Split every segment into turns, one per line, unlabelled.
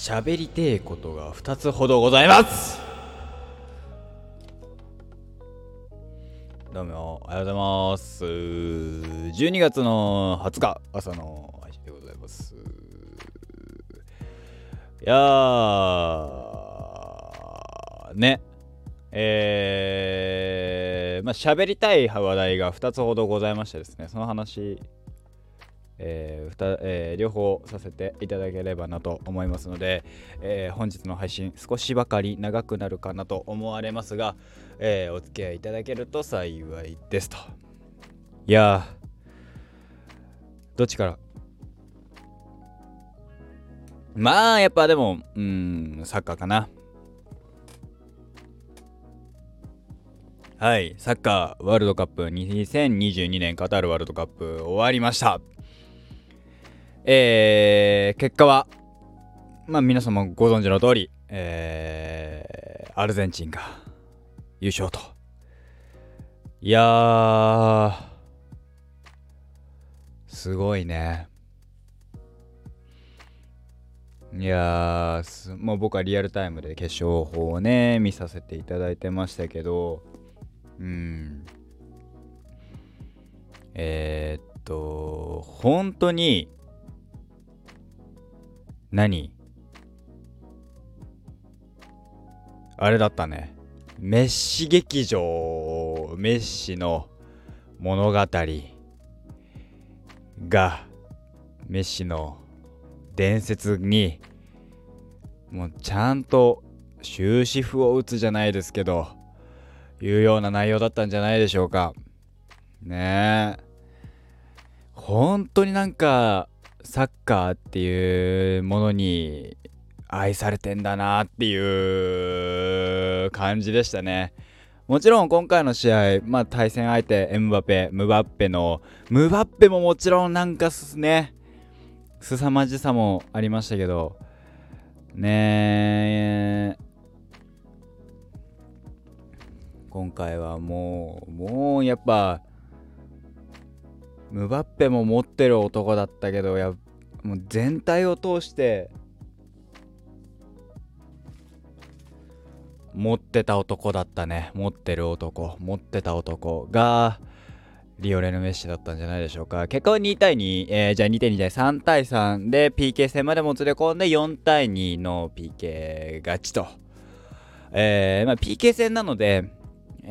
喋りてえことが2つほどございますどうも、おはようございます。12月の20日、朝の配信でございます。いやー、ね。えー、まあ、喋りたい話題が2つほどございましてですね、その話えーふたえー、両方させていただければなと思いますので、えー、本日の配信少しばかり長くなるかなと思われますが、えー、お付き合いいただけると幸いですと。いやどっちから？まあやっぱでもうんサッカーかな。はい、サッカーワールドカップ2022年カタールワールドカップ終わりました。えー、結果は、まあ皆様ご存知の通り、えー、アルゼンチンが優勝と。いやー、すごいね。いやー、もう僕はリアルタイムで決勝法をね、見させていただいてましたけど、うん。えー、っと、本当に、何？あれだったね。メッシ劇場、メッシの物語が、メッシの伝説に、もうちゃんと終止符を打つじゃないですけど、いうような内容だったんじゃないでしょうか。ねえ。本当になんか、サッカーっていうものに愛されてんだなっていう感じでしたね。もちろん今回の試合、まあ、対戦相手エムバペ、ムバッペの、ムバッペももちろんなんかすね、凄まじさもありましたけど、ねえ今回はもう、もうやっぱ、ムバッペも持ってる男だったけどやもう全体を通して持ってた男だったね。持ってる男。持ってた男がリオレル・メッシだったんじゃないでしょうか。結果は2対2、えー、じゃあ2対2対3対3で PK 戦までもつれ込んで4対2の PK 勝ちと、えーまあ、PK 戦なので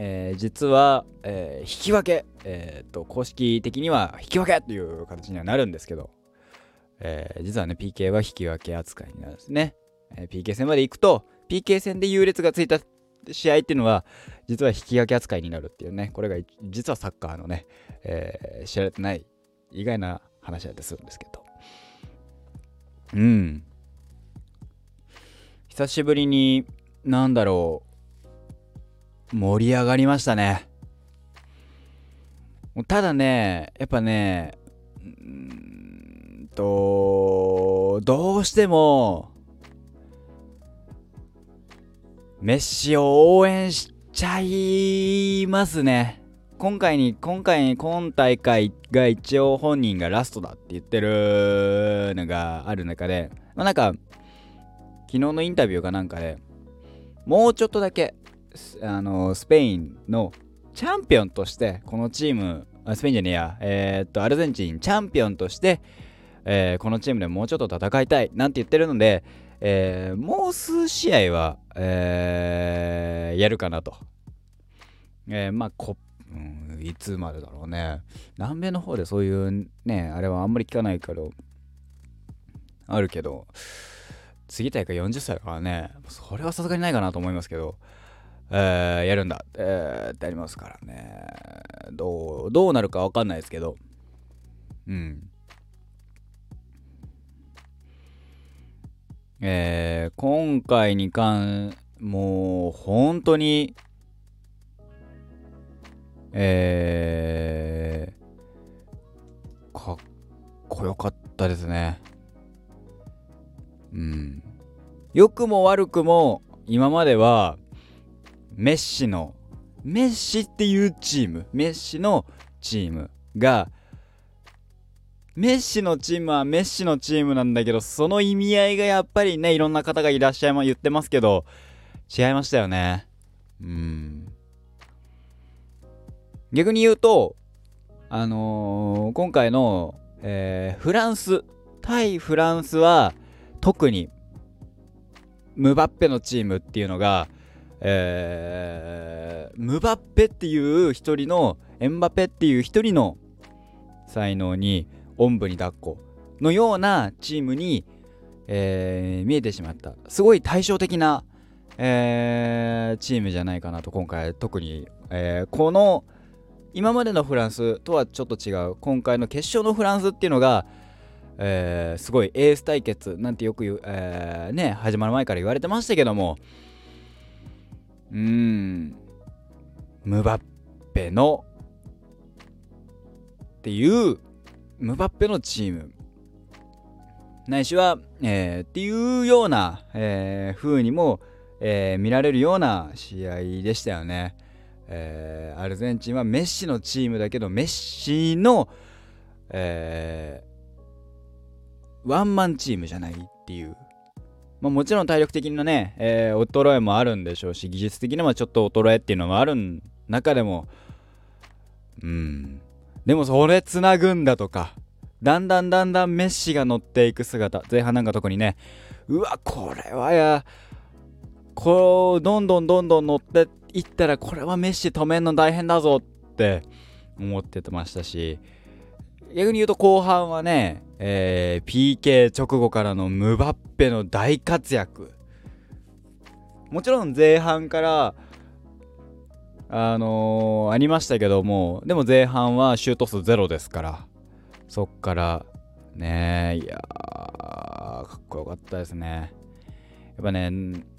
えー、実は、えー、引き分け、えーと、公式的には引き分けという形にはなるんですけど、えー、実はね、PK は引き分け扱いになるんですね。えー、PK 戦まで行くと、PK 戦で優劣がついた試合っていうのは、実は引き分け扱いになるっていうね、これが実はサッカーのね、えー、知られてない意外な話だったりするんですけど。うん。久しぶりに、なんだろう、盛り上がりましたね。ただね、やっぱね、うんと、どうしても、メッシを応援しちゃいますね。今回に、今回に、今大会が一応本人がラストだって言ってるのがある中で、まあ、なんか、昨日のインタビューかなんかで、もうちょっとだけあのスペインのチャンピオンとしてこのチームスペインじゃねえや、えー、っとアルゼンチンチャンピオンとして、えー、このチームでもうちょっと戦いたいなんて言ってるので、えー、もう数試合は、えやるかなと。えまあこ、うん、いつまでだろうね。南米の方でそういうね、あれはあんまり聞かないけど、あるけど、次大会40歳だからね、それはさすがにないかなと思いますけど、えー、やるんだ、えー、ってありますからね。どう、どうなるかわかんないですけど。うん。えー、今回に関、もう、本当に、えー、かっこよかったですね。うん。良くも悪くも、今までは、メッシの、メッシっていうチーム、メッシのチームが、メッシのチームはメッシのチームなんだけどその意味合いがやっぱりねいろんな方がいらっしゃいま言ってますけど違いましたよね。うん。逆に言うとあのー、今回の、えー、フランス対フランスは特にムバッペのチームっていうのが、えー、ムバッペっていう一人のエンバペっていう一人の才能におんぶに抱っこのようなチームに、えー、見えてしまった。すごい対照的な、えー、チームじゃないかなと今回特に、えー、この今までのフランスとはちょっと違う。今回の決勝のフランスっていうのが、えー、すごいエース対決なんてよく、えー、ね始まる前から言われてましたけどもうん。ムバッペのっていうムバッペのチーム。ないしは、えー、っていうような、えー、風にも、えー、見られるような試合でしたよね。えー、アルゼンチンはメッシのチームだけどメッシの、えー、ワンマンチームじゃないっていう、まあ、もちろん体力的なね、えー、衰えもあるんでしょうし技術的にもちょっと衰えっていうのもある中でもうん。でもそれつなぐんだとかだんだんだんだんメッシが乗っていく姿前半なんか特にねうわこれはやこうどんどんどんどん乗って行ったらこれはメッシ止めんの大変だぞって思ってましたし逆に言うと後半はね、えー、PK 直後からのムバッペの大活躍。もちろん前半からあのー、ありましたけどもでも前半はシュート数ゼロですから。そっからねいやかっこよかったですね。やっぱね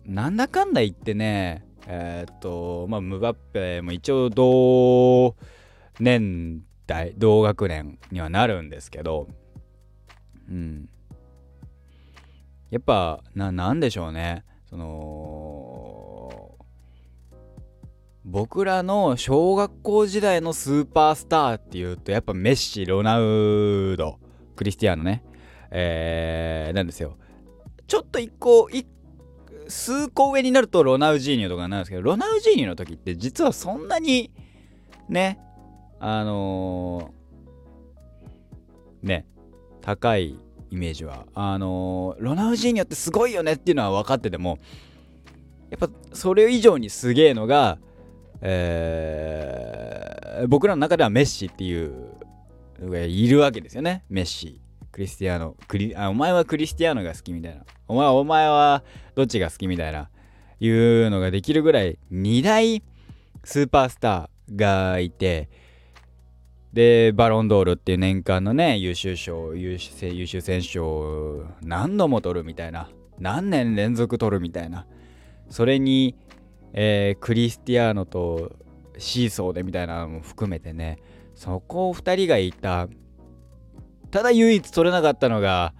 なんだかんだ言ってねえー、っと、まあ、ムバッペも一応同年代、同学年にはなるんですけど、うん。やっぱ、な、なんでしょうね。その、僕らの小学校時代のスーパースターっていうと、やっぱメッシ、ロナウド、クリスティアーノね、えー、なんですよ。ちょっと一個、一数個上になるとロナウジーニョとかなんですけど、ロナウジーニョの時って実はそんなに、ね、あのー、ね、高いイメージは、あのー、ロナウジーニョってすごいよねっていうのは分かってても、やっぱそれ以上にすげえのが、えー、僕らの中ではメッシっていうのがいるわけですよね、メッシ。クリスティアーノ。クリあお前はクリスティアーノが好きみたいな。お前お前はどっちが好きみたいな。いうのができるぐらい2大スーパースターがいてでバロンドールっていう年間のね優秀賞優秀優秀選手賞を何度も取るみたいな何年連続取るみたいな。それに、えー、クリスティアーノとシーソーでみたいなのも含めてねそこを2人がいたただ唯一取れなかったのが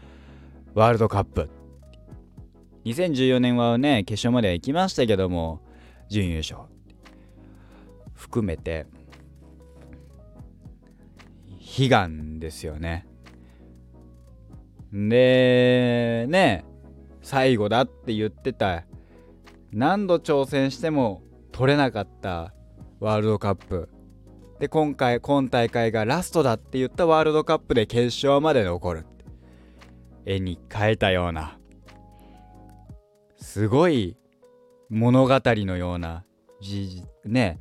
ワールドカップ。2014年はね決勝までは行きましたけども準優勝。含めて悲願ですよね。でね最後だって言ってた。何度挑戦しても取れなかったワールドカップ。で今回今大会がラストだって言ったワールドカップで決勝まで残る。絵に描いたような。すごい物語のような事実ね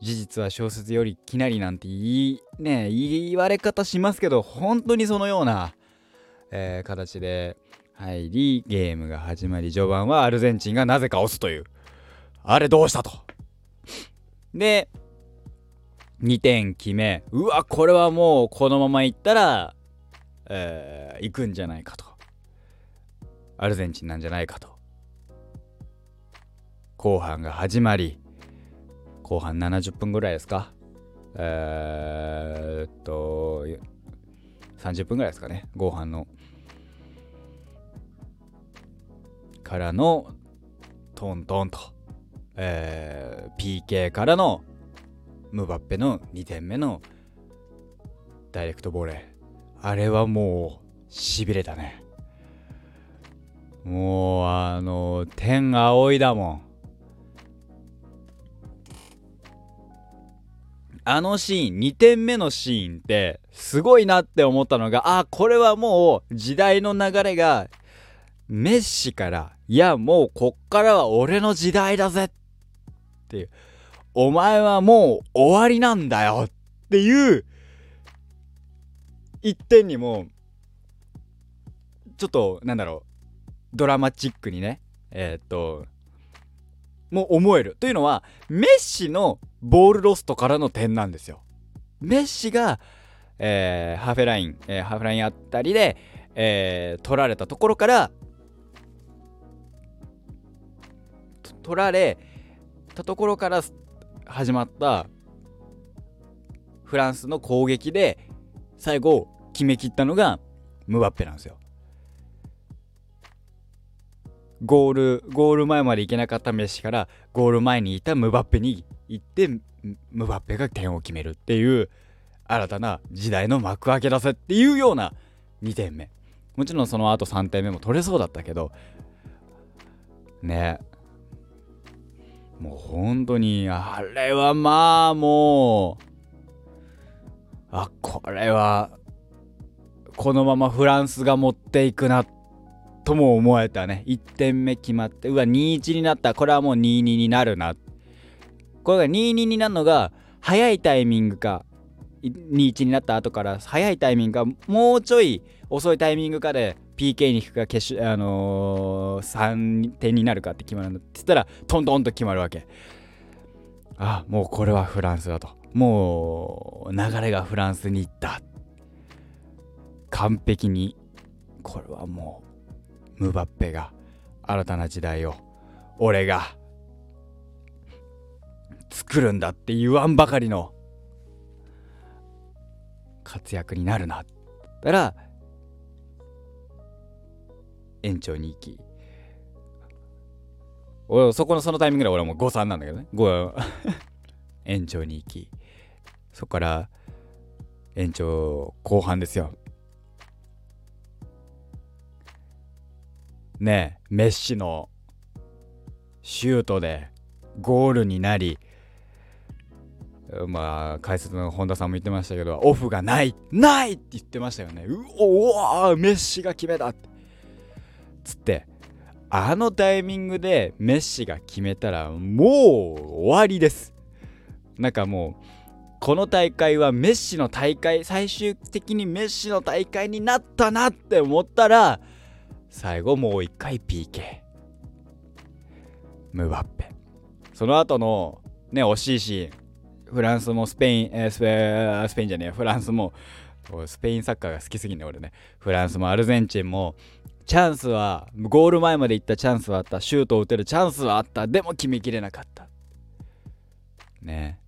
事実は小説よりきなりなんて言いね言われ方しますけど本当にそのような、えー、形で入りゲームが始まり序盤はアルゼンチンがなぜか押すというあれどうしたと。で2点決めうわこれはもうこのままいったら、えー、行くんじゃないかと。アルゼンチンなんじゃないかと。後半が始まり後半70分ぐらいですか？えー、っと30分ぐらいですかね？後半の。からのトントンと、えー、PK からのムバッペの2点目のダイレクトボレー。あれはもうしびれたね。もうあの天青いだもん。あのシーン2点目のシーンってすごいなって思ったのがあこれはもう時代の流れがメッシからいやもうこっからは俺の時代だぜっていうお前はもう終わりなんだよっていう一点にもちょっとなんだろうドラマチックにねえー、っとも思えるというのはメッシのボールロストからの点なんですよ。メッシが、えー、ハーフライン、えー、ハーフラインあたりで、えー、取られたところから取られたところから始まったフランスの攻撃で最後決めきったのがムバッペなんですよ。ゴールゴール前まで行けなかったメッシからゴール前にいたムバッペに行ってムバッペが点を決めるっていう新たな時代の幕開け出せっていうような2点目。もちろんその後3点目も取れそうだったけどね。もう本当にあれはまあもうあこれはこのままフランスが持っていくなっとも思えたね。1点目決まってうわ2-1になった。これはもう2-2になるな。これが2-2になるのが早いタイミングか2-1になった後から早いタイミングかもうちょい遅いタイミングかで PK に行くか決勝、あのー、3点になるかって決まるんだ。って言ったらトントンと決まるわけ。あもうこれはフランスだと。もう流れがフランスに行った。完璧に。これはもうムバッペが新たな時代を俺が作るんだって言わんばかりの活躍になるなったら延長に行き俺そこのそのタイミングで俺はもう5-3なんだけどね。5 延長に行きそこから延長後半ですよねメッシのシュートでゴールになりまあ解説の本田さんも言ってましたけどオフがないないって言ってましたよね。うおおメッシが決めたっつってあのタイミングでメッシが決めたらもう終わりです。なんかもうこの大会はメッシの大会最終的にメッシの大会になったなって思ったら最後もう一回 PK ムバッペ。その後のね惜しいシーン。フランスもスペイン、え、スペスペインじゃねえフランスもスペインサッカーが好きすぎね俺ね。フランスもアルゼンチンもチャンスはゴール前まで行ったチャンスはあった。シュートを打てるチャンスはあった。でも決めきれなかった。ね。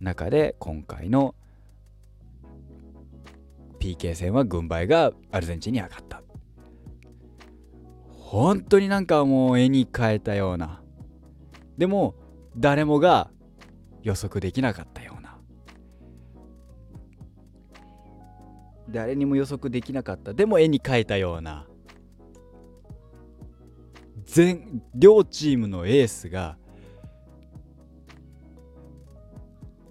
中で今回の PK 戦は軍配がアルゼンチンに上がった。本当になんかもう絵に描いたような。でも誰もが予測できなかったような。誰にも予測できなかった。でも絵に描いたような。全両チームのエースが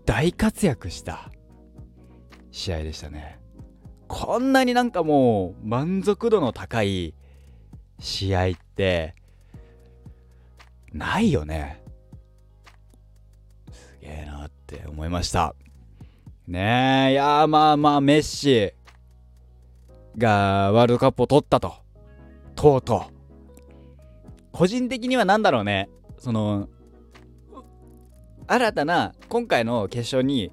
大活躍した試合でしたね。こんなになんかもう満足度の高い試合ってないよね。すげえなって思いました。ねえいやまあまあメッシがワールドカップを取ったと。とうとう。個人的には何だろうね。その新たな今回の決勝に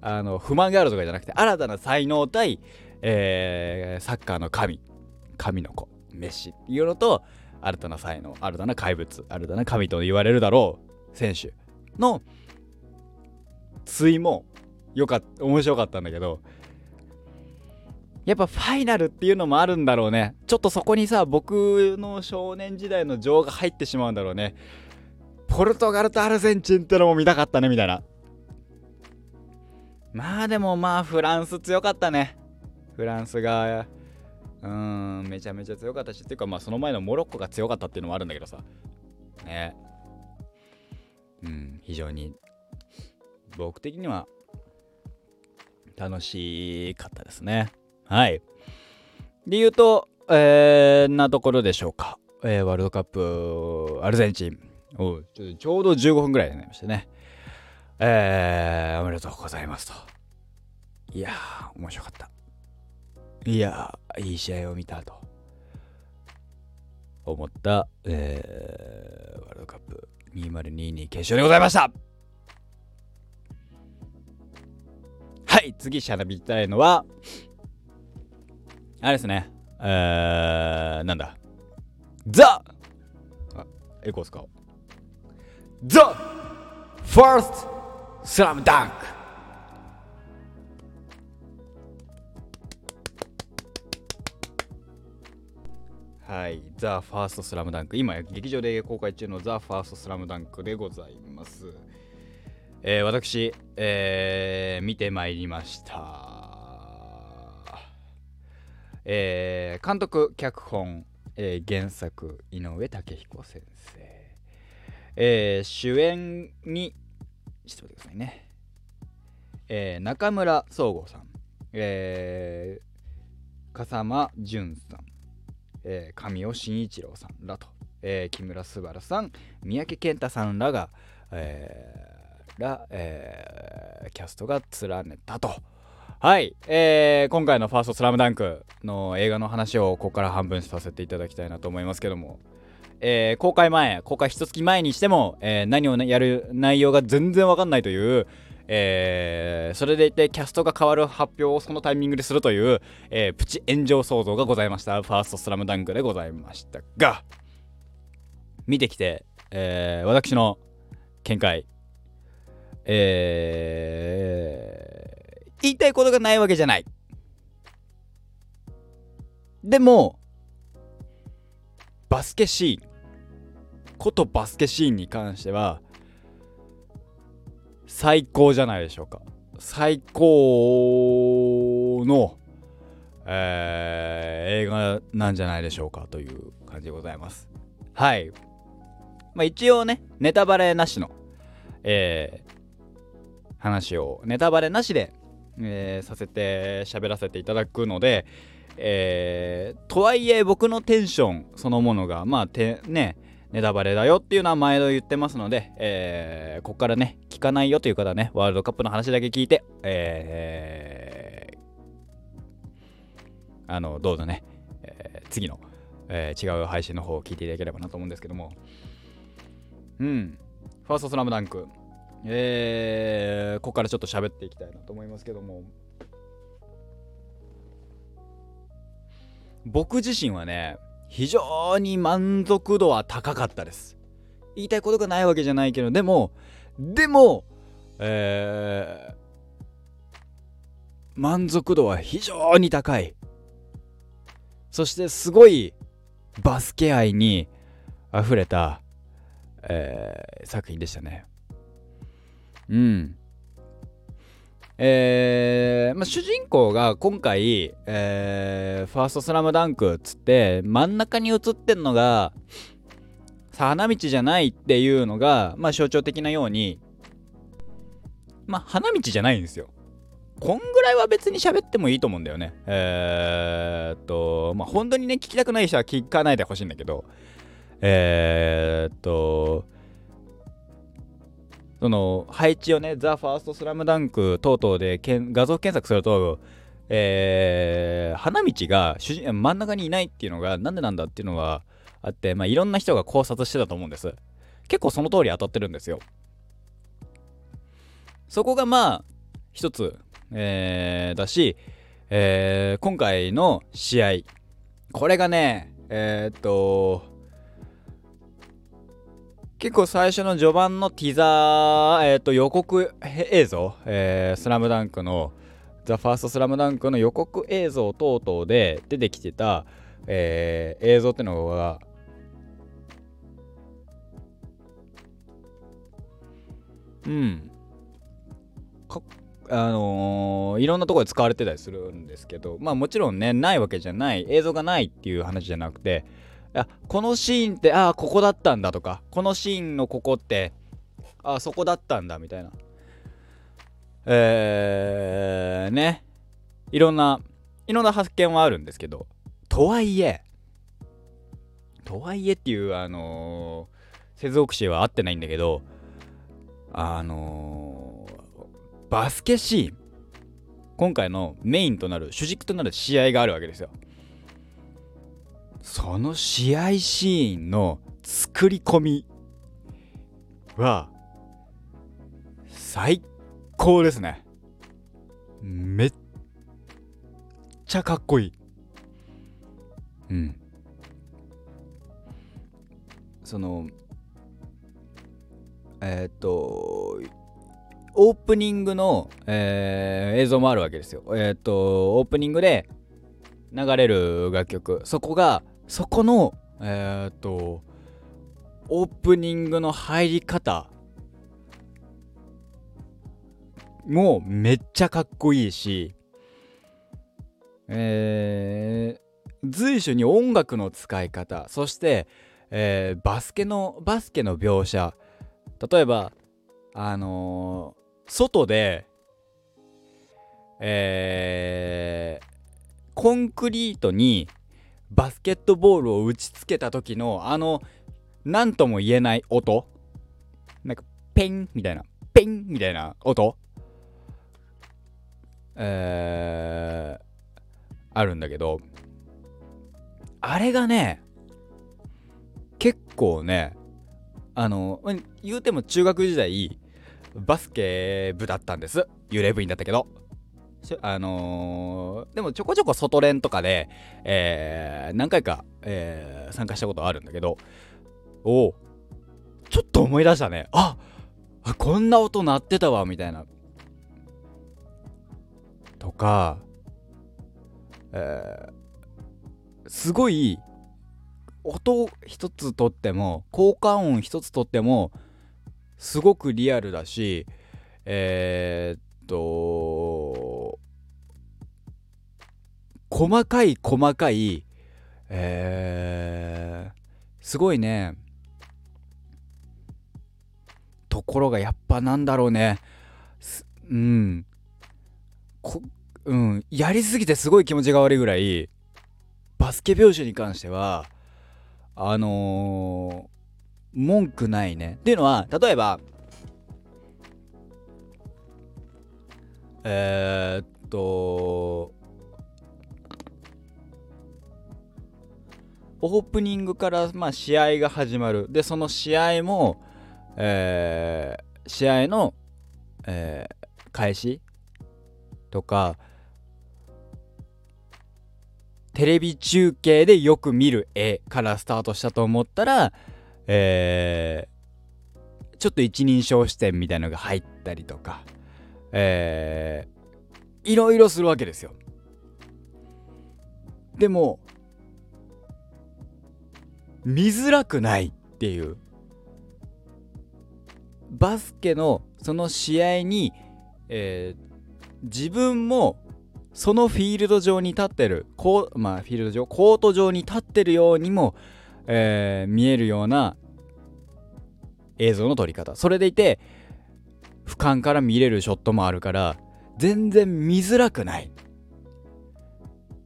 あの不満があるとかじゃなくて新たな才能対、えー、サッカーの神神の子メッシ。っていうのと新たな才能新たな怪物新たな神と言われるだろう選手の対もよかった面白かったんだけどやっぱファイナルっていうのもあるんだろうね。ちょっとそこにさ僕の少年時代の情が入ってしまうんだろうね。ポルトガルとアルゼンチンってのも見たかったねみたいな。まあでもまあフランス強かったね。フランスがうんめちゃめちゃ強かったしっていうかまあその前のモロッコが強かったっていうのもあるんだけどさ。ね。うん非常に。僕的には楽しかったですね。はい。で言うとえー、なところでしょうか、えー、ワールドカップアルゼンチン。おちょうど15分ぐらいになりましたね。えー、おめでとうございますと。いやー面白かった。いやーいい試合を見たと。思った、えー、ワールドカップ2022決勝でございました。はい次しゃべりたいのはあれですね。えー、なんだ。ザ！あエコー使おうザ！ファーストスラムダンクはい、ザ・ファーストスラムダンク。今、劇場で公開中のザ・ファーストスラムダンクでございます。えー、私、えー、見てまいりました。えー、監督、脚本、えー、原作、井上武彦先生。えー、主演に、ちょっと待ってくださいね。えー、中村総合さん。えー、笠間淳さん。えー、神尾慎一郎さんらと、えー、木村昴さん三宅健太さんらが、えー、ら、えー、キャストが連ねたと。はい、えー、今回のファーストスラムダンクの映画の話をここから半分させていただきたいなと思いますけども、えー、公開前、公開一月前にしても、えー、何をやる内容が全然わかんないという、えー、それでいてキャストが変わる発表をそのタイミングでするという、えー、プチ炎上騒動がございました。ファーストスラムダンクでございましたが見てきて、えー、私の見解えー、言いたいことがないわけじゃない。でもバスケシーン。ことバスケシーンに関しては最高じゃないでしょうか。最高の、えー、映画なんじゃないでしょうかという感じでございます。はい。まあ一応ねネタバレなしのえー、話をネタバレなしで、えー、させて喋らせていただくのでえー、とはいえ僕のテンションそのものがまあてねネタバレだよっていうのは毎度言ってますので、えー、ここからね、聞かないよという方はね、ワールドカップの話だけ聞いて、えー、あの、どうぞね、えー、次の、えー、違う配信の方を聞いていただければなと思うんですけども、うん、ファーストスラムダンク、えー、ここからちょっと喋っていきたいなと思いますけども、僕自身はね、非常に満足度は高かったです。言いたいことがないわけじゃないけど、でも、でも、えー、満足度は非常に高い。そしてすごいバスケ愛に溢れた、えー、作品でしたね。うん。えー、まあ、主人公が今回、えー、ファーストスラムダンクっつって真ん中に映ってんのが花道じゃないっていうのが、まあ、象徴的なようにまあ花道じゃないんですよ。こんぐらいは別に喋ってもいいと思うんだよね。えー、っと、まあ本当にね、聞きたくない人は聞かないでほしいんだけど、えー、っと、その配置をね、ザ・ファーストスラムダンク等々でけん画像検索すると、えー、花道が主人真ん中にいないっていうのがなんでなんだっていうのがあって、まあ、いろんな人が考察してたと思うんです。結構その通り当たってるんですよ。そこがまあ、一つ、えー、だし、えー、今回の試合、これがね、えー、っと、結構最初の序盤のティザー、えー、と予告映像、えー、スラムダンクの、ザ・ファーストスラムダンクの予告映像等々で出てきてた、えー、映像ってのが、うん。あのー、いろんなところで使われてたりするんですけどまあもちろんねないわけじゃない映像がないっていう話じゃなくてあこのシーンってああここだったんだとかこのシーンのここってあそこだったんだみたいな。えー、ね。いろんないろんな発見はあるんですけどとはいえとはいえっていうあのー、接続詞は合ってないんだけどあのー、バスケシーン今回のメインとなる主軸となる試合があるわけですよ。その試合シーンの作り込みは最高ですね。めっちゃかっこいい。うん。そのえっ、とオープニングの、えー、映像もあるわけですよ。えっ、とオープニングで流れる楽曲。そこがそこのえっ、とオープニングの入り方もめっちゃかっこいいしえー、随所に音楽の使い方そして、えー、バスケのバスケの描写。例えばあのー、外でえー、コンクリートにバスケットボールを打ちつけた時のあの何とも言えない音。なんかペンみたいな。ペンみたいな音。えー、あるんだけど。あれがね結構ねあの言うても中学時代バスケ部だったんです。幽霊部員だったけど。あのー、でもちょこちょこ外練とかで、えー、何回か、えー、参加したことあるんだけどおちょっと思い出したね。あこんな音鳴ってたわみたいな。とかえー、すごい音一つとっても効果音一つとってもすごくリアルだしえー、っと細かい細かいえー、すごいね。ところがやっぱなんだろうね。うん。こうん、やりすぎてすごい気持ちが悪いぐらいバスケ拍子に関してはあのー、文句ないね。っていうのは例えばえー、っとオープニングからまあ試合が始まるでその試合も、えー、試合の、えー、開始とかテレビ中継でよく見る絵からスタートしたと思ったら、えー、ちょっと一人称視点みたいのが入ったりとか、えー、いろいろするわけですよ。でも、見づらくないっていう。バスケのその試合に、えー、自分もそのフィールド上に立ってるこう、まあ、フィールド上コート上に立ってるようにも、えー、見えるような映像の撮り方それでいて俯瞰から見れるショットもあるから全然見づらくない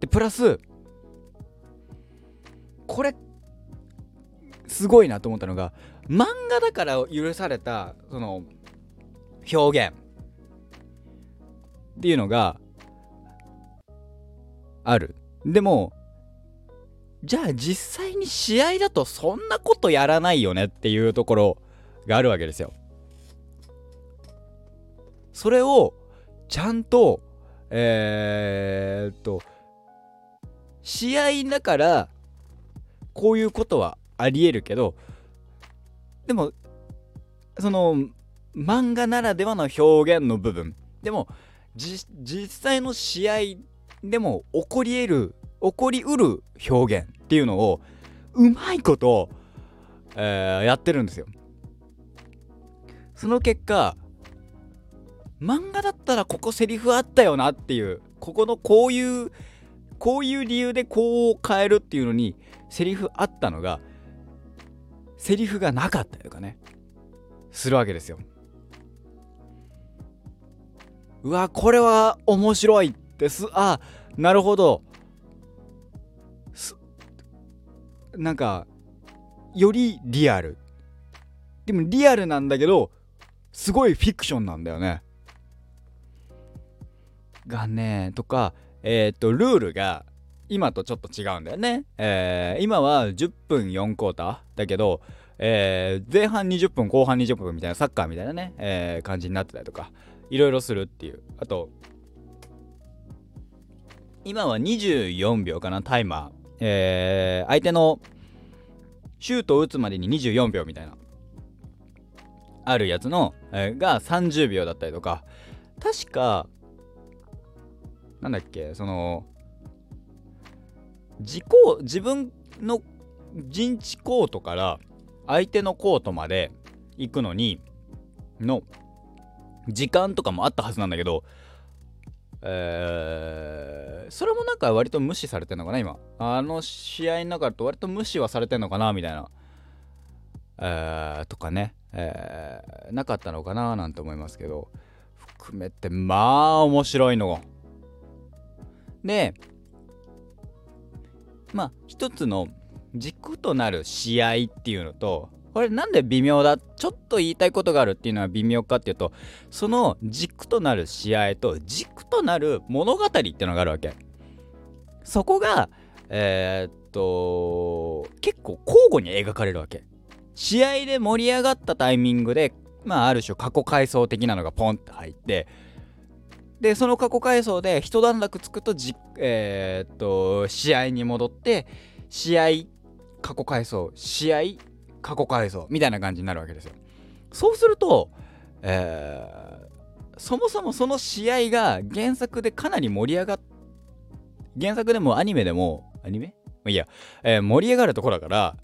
でプラスこれすごいなと思ったのが漫画だから許されたその表現っていうのがある。でもじゃあ実際に試合だとそんなことやらないよねっていうところがあるわけですよ。それをちゃんとえー、っと試合だからこういうことはありえるけどでもその漫画ならではの表現の部分でも実際の試合でも起こり得る起こりうる表現っていうのをうまいこと、えー、やってるんですよ。その結果漫画だったらここセリフあったよなっていうここのこういうこういう理由でこう変えるっていうのにセリフあったのがセリフがなかったりとかねするわけですよ。うわこれは面白いです。あなるほど。すなんかよりリアル。でもリアルなんだけどすごいフィクションなんだよね。がねとかえっ、とルールが今とちょっと違うんだよね、えー、今は10分4クォーターだけど、えー、前半20分後半20分みたいなサッカーみたいなね、えー、感じになってたりとかいろいろするっていう。あと今は24秒かなタイマー、えー、相手のシュートを打つまでに24秒みたいなあるやつの、えー、が30秒だったりとか。確かなんだっけその自己自分の陣地コートから相手のコートまで行くのにの時間とかもあったはずなんだけどえー、それもなんか割と無視されてんのかな今。あの試合の中だと割と無視はされてんのかなみたいな。えー、とかね、えー、なかったのかななんて思いますけど。含めてまあ面白いの。でまあ一つの軸となる試合っていうのとこれなんで微妙だちょっと言いたいことがあるっていうのは微妙かっていうとその軸となる試合と軸となる物語っていうのがあるわけ。そこがえー、っと結構交互に描かれるわけ。試合で盛り上がったタイミングでまあある種過去回想的なのがポンって入ってでその過去回想で一段落つくとじえー、っと試合に戻って試合過去回想試合過去回想みたいな感じになるわけですよ。そうすると、えー、そもそもその試合が原作でかなり盛り上がっ原作でもアニメでもアニメ？いや、えー、盛り上がるところだから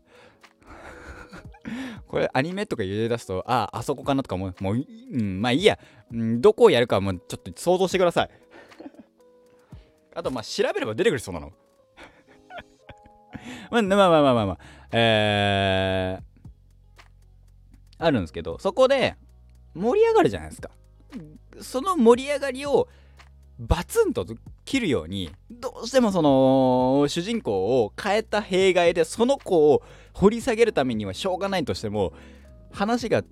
これアニメとか言い出すとああそこかなとかももう、うん、まあいいや、うん、どこをやるかもちょっと想像してください。あとまあ調べれば出てくるそうなの。まあまあまあまあまあまあ。えー、あるんですけどそこで盛り上がるじゃないですか。その盛り上がりをバツンと切るようにどうしてもその主人公を変えた弊害でその子を掘り下げるためにはしょうがないとしても話が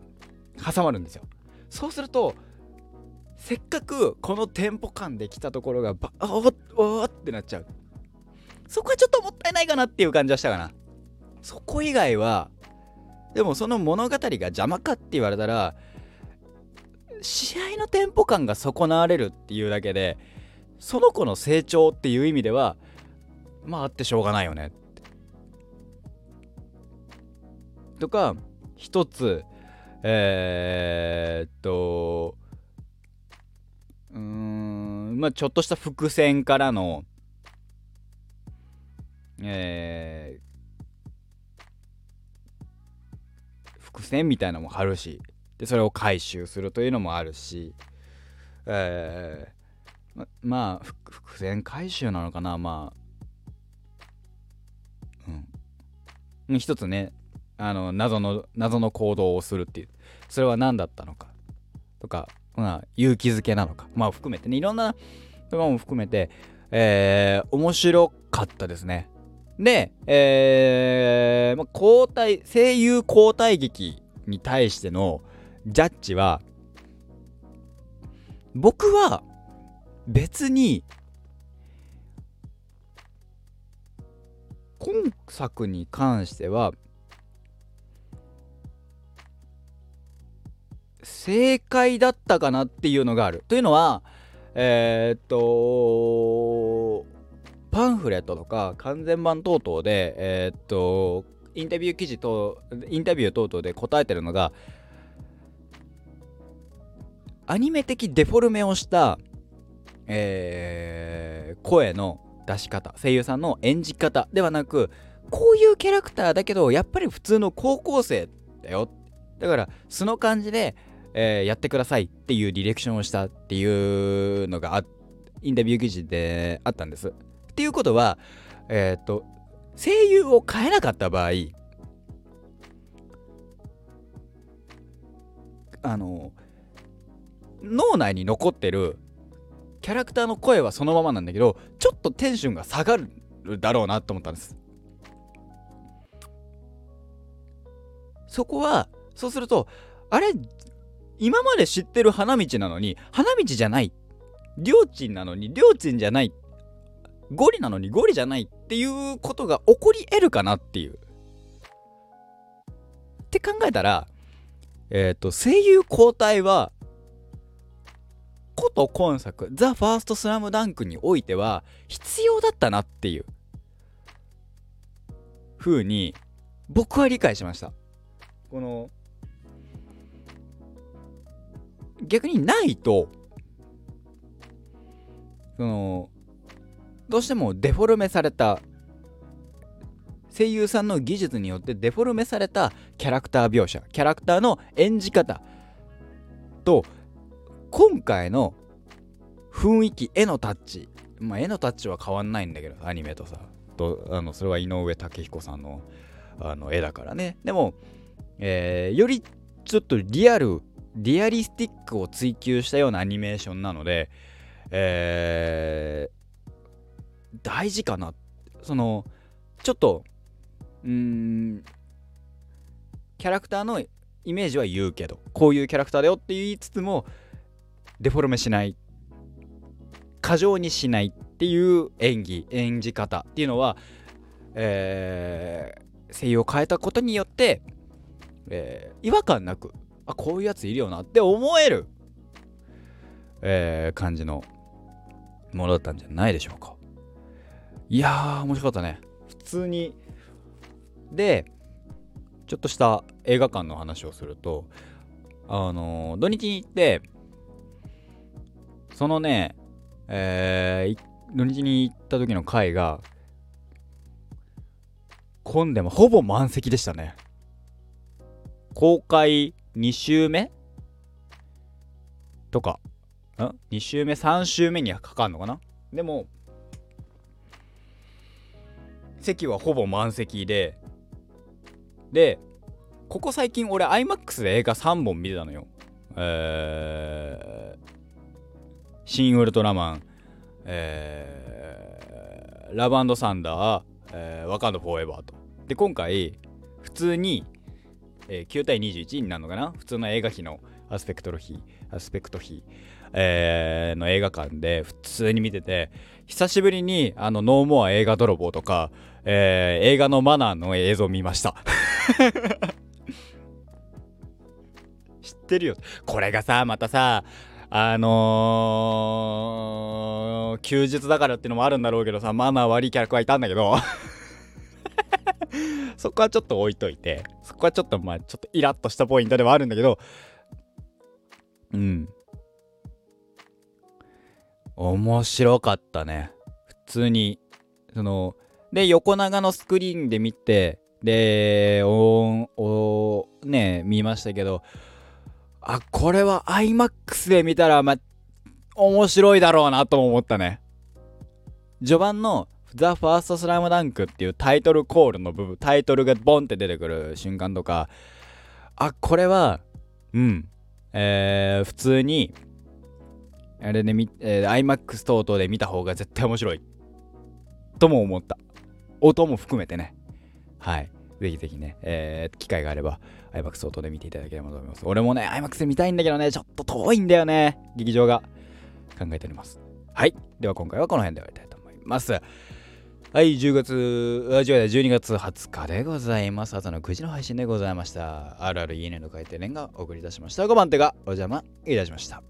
挟まるんですよ。そうするとせっかくこのテンポ感で来たところがバおおってなっちゃう。そこはちょっともったいないかなっていう感じはしたかな。そこ以外はでもその物語が邪魔かって言われたら試合のテンポ感が損なわれるっていうだけでその子の成長っていう意味ではまああってしょうがないよね。とか一つえー、っとうんまあちょっとした伏線からのえー、伏線みたいなのも貼るしでそれを回収するというのもあるし、えー、ままあ伏線回収なのかなまあうん。一つねあの謎の謎の行動をするっていう。それは何だったのか？とかまあ勇気づけなのか？まあ含めてね。いろんなとかも含めてえー、面白かったですね。で、えー、まあ、交代声優交代劇に対してのジャッジは僕は別に今作に関しては正解だったかなっていうのがある。というのはえー、っとパンフレットとか完全版等々でえー、っとインタビュー記事とインタビュー等々で答えてるのがアニメ的デフォルメをした、えー、声の出し方声優さんの演じ方ではなくこういうキャラクターだけどやっぱり普通の高校生だよだから素の感じでえーやってくださいっていうディレクションをしたっていうのがインタビュー記事であったんです。っていうことは、えっ、と声優を変えなかった場合あの脳内に残ってるキャラクターの声はそのままなんだけどちょっとテンションが下がるだろうなと思ったんですそこはそうするとあれ今まで知ってる花道なのに花道じゃない。りょーちんなのにりょーちんじゃない。ゴリなのにゴリじゃないっていうことが起こり得るかなっていう。って考えたらえっ、と声優交代はこと今作「ザ・ファーストスラムダンクにおいては必要だったなっていう。風に僕は理解しました。この逆にないとそのどうしてもデフォルメされた声優さんの技術によってデフォルメされたキャラクター描写キャラクターの演じ方と今回の雰囲気絵のタッチ。まあ絵のタッチは変わんないんだけどアニメとさとあのそれは井上武彦さんのあの絵だからね。でも、えーよりちょっとリアルリアリスティックを追求したようなアニメーションなので、えー大事かな。そのちょっとうんキャラクターのイメージは言うけどこういうキャラクターだよって言いつつもデフォルメしない過剰にしないっていう演技演じ方っていうのは、えー声優を変えたことによって、えー違和感なくあこういうやついるよなって思える、えー感じのものだったんじゃないでしょうか。いやー面白かったね。普通に。でちょっとした映画館の話をするとあのー土日に行ってそのねえー土日に行った時の回が混んでもほぼ満席でしたね。公開2週目？とか。ん？2週目？3週目にはかかんのかな？でも席はほぼ満席で。でここ最近俺 iMAX で映画3本見てたのよ。えーシン・ウルトラマン、えーラブサンダー、えーワカンド・フォーエバーと。で、今回、普通に、えー9対21になるのかな？普通の映画費のアスペクト費、アスペクト費、えーの映画館で普通に見てて、久しぶりにあのノーモア映画泥棒とか、えー映画のマナーの映像を見ました。知ってるよ。これがさ、またさ、あのー、休日だからっていうのもあるんだろうけどさ、まあまあ悪いキャラクはいたんだけど、そこはちょっと置いといて、そこはちょっとまあちょっとイラッとしたポイントではあるんだけど、うん。面白かったね。普通に、その、で、横長のスクリーンで見て、で、おおね、見ましたけど、あ、これは IMAX で見たら、ま、面白いだろうなと思ったね。序盤の The First Slam Dunk っていうタイトルコールの部分、タイトルがボンって出てくる瞬間とか、あ、これは、うん、えー、普通に、あれで見、えー IMAX 等々で見た方が絶対面白い。とも思った。音も含めてね。はい。ぜひぜひね、えー機会があれば、IMAX 等々で見ていただければと思います。俺もね、IMAX で見たいんだけどね、ちょっと遠いんだよね。劇場が。考えております。はい。では今回はこの辺で終わりたいと思います。はい、10月、あ、違、12月20日でございます。朝の9時の配信でございました。あるあるいいねの回転連が送り出しました。5番手がお邪魔いたしました。